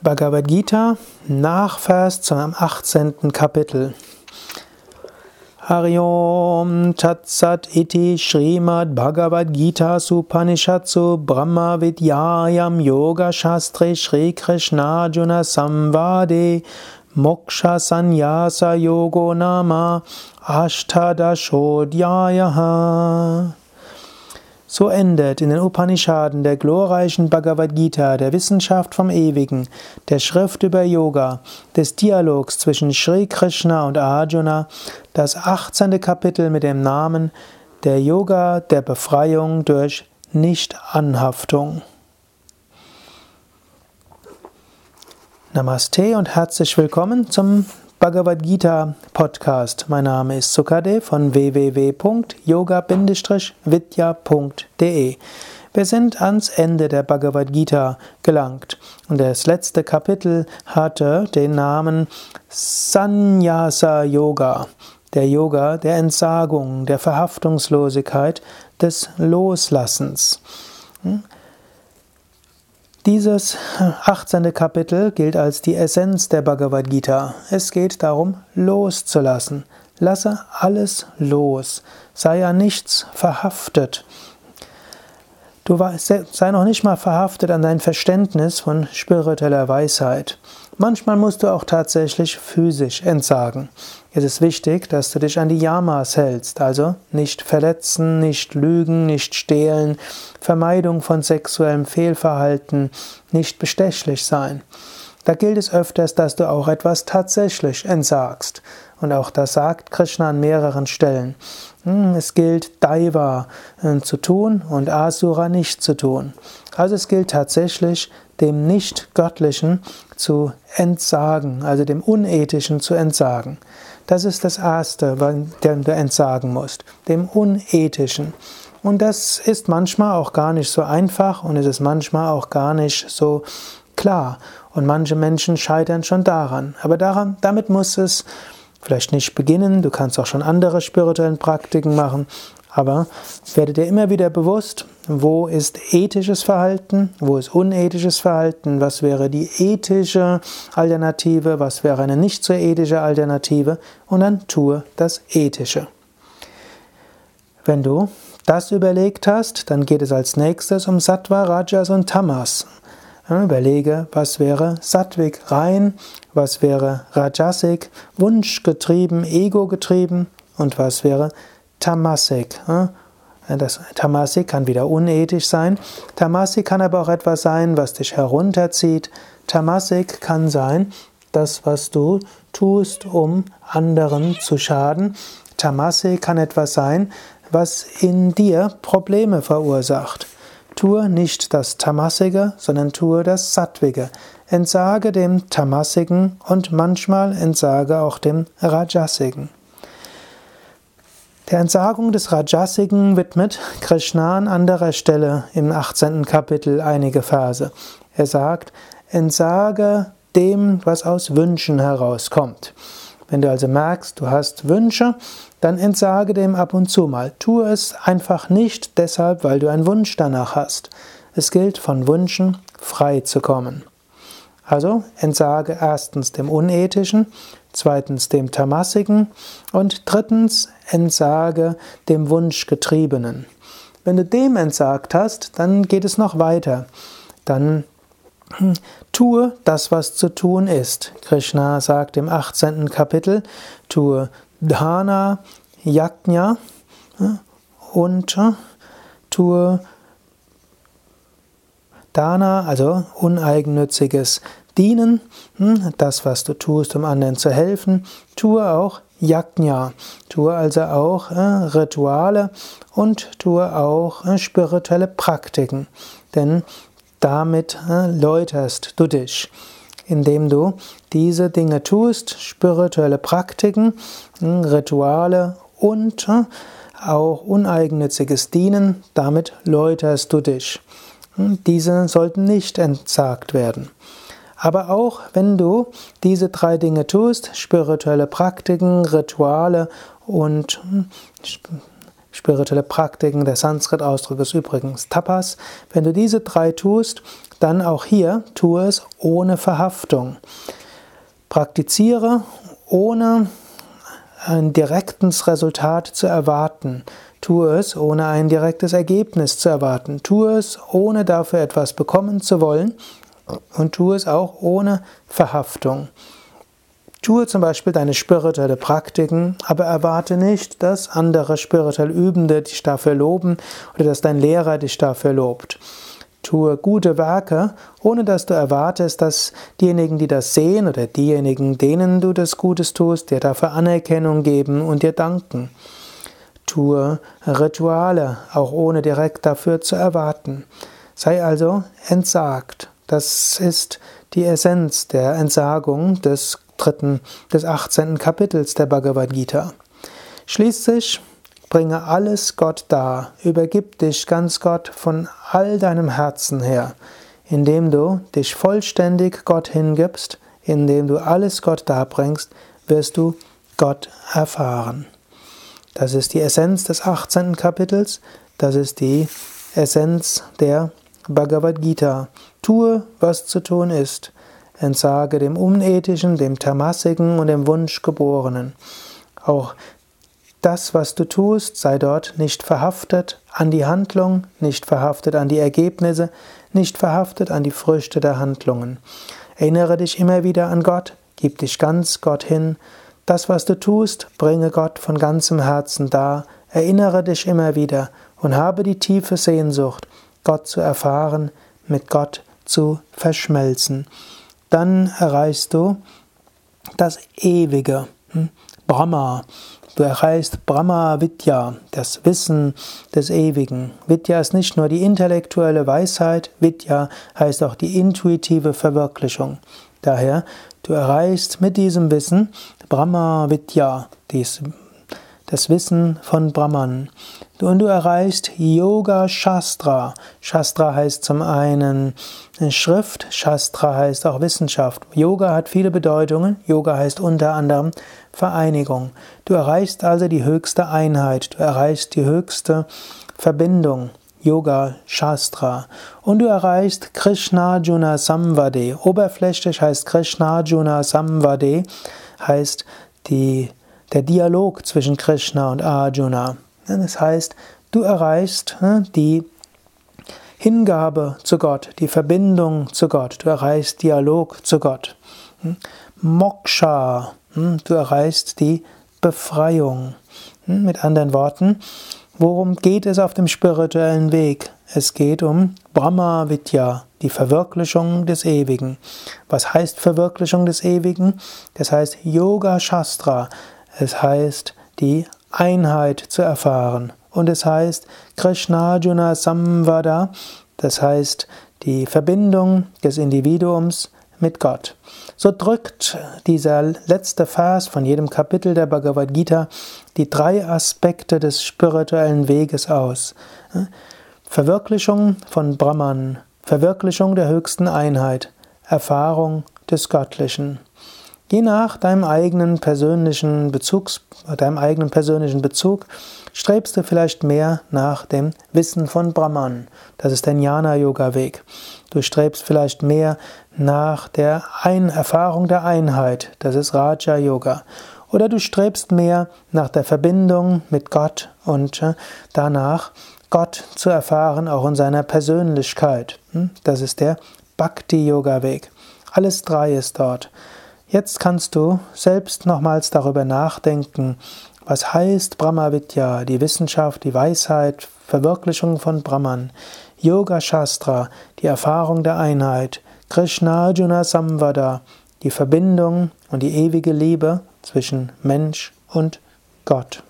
Bhagavad Gita, Nachvers zum 18. Kapitel. Hariom Tatsat iti Srimad Bhagavad Gita Supanishatsu Brahma Vidyayam Yoga Shastre Shri Krishna Juna Samvade Moksha Sanyasa Yogo Nama Ashtadashodhyayaha so endet in den Upanishaden der glorreichen Bhagavad Gita, der Wissenschaft vom Ewigen, der Schrift über Yoga, des Dialogs zwischen Sri Krishna und Arjuna, das 18. Kapitel mit dem Namen Der Yoga der Befreiung durch Nichtanhaftung. Namaste und herzlich willkommen zum Bhagavad Gita Podcast. Mein Name ist Sukade von www.yoga-vidya.de. Wir sind ans Ende der Bhagavad Gita gelangt und das letzte Kapitel hatte den Namen Sannyasa Yoga, der Yoga der Entsagung, der Verhaftungslosigkeit, des Loslassens. Dieses 18. Kapitel gilt als die Essenz der Bhagavad Gita. Es geht darum, loszulassen. Lasse alles los. Sei an nichts verhaftet. Du sei noch nicht mal verhaftet an dein Verständnis von spiritueller Weisheit. Manchmal musst du auch tatsächlich physisch entsagen. Es ist wichtig, dass du dich an die Yamas hältst, also nicht verletzen, nicht lügen, nicht stehlen, Vermeidung von sexuellem Fehlverhalten, nicht bestechlich sein. Da gilt es öfters, dass du auch etwas tatsächlich entsagst. Und auch das sagt Krishna an mehreren Stellen. Hm, es gilt Daiva äh, zu tun und Asura nicht zu tun. Also es gilt tatsächlich, dem Nicht-Göttlichen zu entsagen, also dem Unethischen zu entsagen. Das ist das Erste, dem du entsagen musst, dem Unethischen. Und das ist manchmal auch gar nicht so einfach und es ist manchmal auch gar nicht so klar. Und manche Menschen scheitern schon daran. Aber daran, damit muss es vielleicht nicht beginnen. Du kannst auch schon andere spirituellen Praktiken machen. Aber werde dir immer wieder bewusst, wo ist ethisches Verhalten, wo ist unethisches Verhalten, was wäre die ethische Alternative, was wäre eine nicht so ethische Alternative und dann tue das Ethische. Wenn du das überlegt hast, dann geht es als nächstes um Sattva, Rajas und Tamas. Überlege, was wäre Sattvik rein, was wäre Rajasik, Wunschgetrieben, Ego-getrieben und was wäre Tamasik. Das Tamasik kann wieder unethisch sein. Tamasik kann aber auch etwas sein, was dich herunterzieht. Tamasik kann sein, das, was du tust, um anderen zu schaden. Tamasik kann etwas sein, was in dir Probleme verursacht. Tue nicht das Tamasige, sondern tue das Sattwige. Entsage dem Tamasigen und manchmal entsage auch dem Rajasigen. Der Entsagung des Rajasigen widmet Krishna an anderer Stelle im 18. Kapitel einige Verse. Er sagt, entsage dem, was aus Wünschen herauskommt. Wenn du also merkst, du hast Wünsche, dann entsage dem ab und zu mal. Tue es einfach nicht deshalb, weil du einen Wunsch danach hast. Es gilt, von Wünschen frei zu kommen. Also entsage erstens dem Unethischen, zweitens dem Tamassigen und drittens entsage dem Wunschgetriebenen. Wenn du dem entsagt hast, dann geht es noch weiter. Dann Tue das, was zu tun ist. Krishna sagt im 18. Kapitel, tue Dana, Yajna und tue Dana, also uneigennütziges Dienen, hm, das, was du tust, um anderen zu helfen. Tue auch Yajna, tue also auch äh, Rituale und tue auch äh, spirituelle Praktiken. Denn damit läuterst du dich, indem du diese Dinge tust, spirituelle Praktiken, hm, Rituale und auch uneigennütziges Dienen, damit läuterst du dich. Hm, diese sollten nicht entsagt werden. Aber auch wenn du diese drei Dinge tust, spirituelle Praktiken, Rituale und hm, Spirituelle Praktiken, der Sanskrit-Ausdruck ist übrigens Tapas. Wenn du diese drei tust, dann auch hier tue es ohne Verhaftung. Praktiziere ohne ein direktes Resultat zu erwarten. Tue es, ohne ein direktes Ergebnis zu erwarten. Tue es, ohne dafür etwas bekommen zu wollen. Und tue es auch ohne Verhaftung. Tue zum Beispiel deine spirituelle Praktiken, aber erwarte nicht, dass andere spirituell Übende dich dafür loben oder dass dein Lehrer dich dafür lobt. Tue gute Werke, ohne dass du erwartest, dass diejenigen, die das sehen oder diejenigen, denen du das Gutes tust, dir dafür Anerkennung geben und dir danken. Tue Rituale, auch ohne direkt dafür zu erwarten. Sei also entsagt. Das ist die Essenz der Entsagung des dritten, des 18. Kapitels der Bhagavad Gita. Schließlich bringe alles Gott dar, übergib dich ganz Gott von all deinem Herzen her, indem du dich vollständig Gott hingibst, indem du alles Gott darbringst, wirst du Gott erfahren. Das ist die Essenz des 18. Kapitels, das ist die Essenz der Bhagavad Gita. Tue, was zu tun ist. Entsage dem Unethischen, dem Tamassigen und dem Wunschgeborenen. Auch das, was du tust, sei dort nicht verhaftet an die Handlung, nicht verhaftet an die Ergebnisse, nicht verhaftet an die Früchte der Handlungen. Erinnere dich immer wieder an Gott, gib dich ganz Gott hin. Das, was du tust, bringe Gott von ganzem Herzen dar. Erinnere dich immer wieder und habe die tiefe Sehnsucht, Gott zu erfahren, mit Gott zu verschmelzen dann erreichst du das Ewige, hm? Brahma. Du erreichst Brahma Vidya, das Wissen des Ewigen. Vidya ist nicht nur die intellektuelle Weisheit, Vidya heißt auch die intuitive Verwirklichung. Daher, du erreichst mit diesem Wissen Brahma Vidya, dies das Wissen von Brahman. Und du erreichst Yoga Shastra. Shastra heißt zum einen Schrift, Shastra heißt auch Wissenschaft. Yoga hat viele Bedeutungen. Yoga heißt unter anderem Vereinigung. Du erreichst also die höchste Einheit, du erreichst die höchste Verbindung. Yoga Shastra. Und du erreichst Krishna Juna Samvade. Oberflächlich heißt Krishna Juna Samvade, heißt die der Dialog zwischen Krishna und Arjuna. Das heißt, du erreichst ne, die Hingabe zu Gott, die Verbindung zu Gott, du erreichst Dialog zu Gott. Hm? Moksha, hm, du erreichst die Befreiung. Hm, mit anderen Worten, worum geht es auf dem spirituellen Weg? Es geht um Brahma Vidya, die Verwirklichung des Ewigen. Was heißt Verwirklichung des Ewigen? Das heißt Yoga Shastra, es heißt, die Einheit zu erfahren. Und es heißt Krishna Juna Samvada, das heißt die Verbindung des Individuums mit Gott. So drückt dieser letzte Vers von jedem Kapitel der Bhagavad Gita die drei Aspekte des spirituellen Weges aus. Verwirklichung von Brahman, Verwirklichung der höchsten Einheit, Erfahrung des Göttlichen. Je nach deinem eigenen persönlichen Bezugs, deinem eigenen persönlichen Bezug strebst du vielleicht mehr nach dem Wissen von Brahman. Das ist der Jnana-Yoga-Weg. Du strebst vielleicht mehr nach der Ein Erfahrung der Einheit. Das ist Raja-Yoga. Oder du strebst mehr nach der Verbindung mit Gott und äh, danach Gott zu erfahren, auch in seiner Persönlichkeit. Hm? Das ist der Bhakti-Yoga-Weg. Alles drei ist dort. Jetzt kannst du selbst nochmals darüber nachdenken, was heißt Brahma Vidya, die Wissenschaft, die Weisheit, Verwirklichung von Brahman, Yoga Shastra, die Erfahrung der Einheit, Krishna Arjuna Samvada, die Verbindung und die ewige Liebe zwischen Mensch und Gott.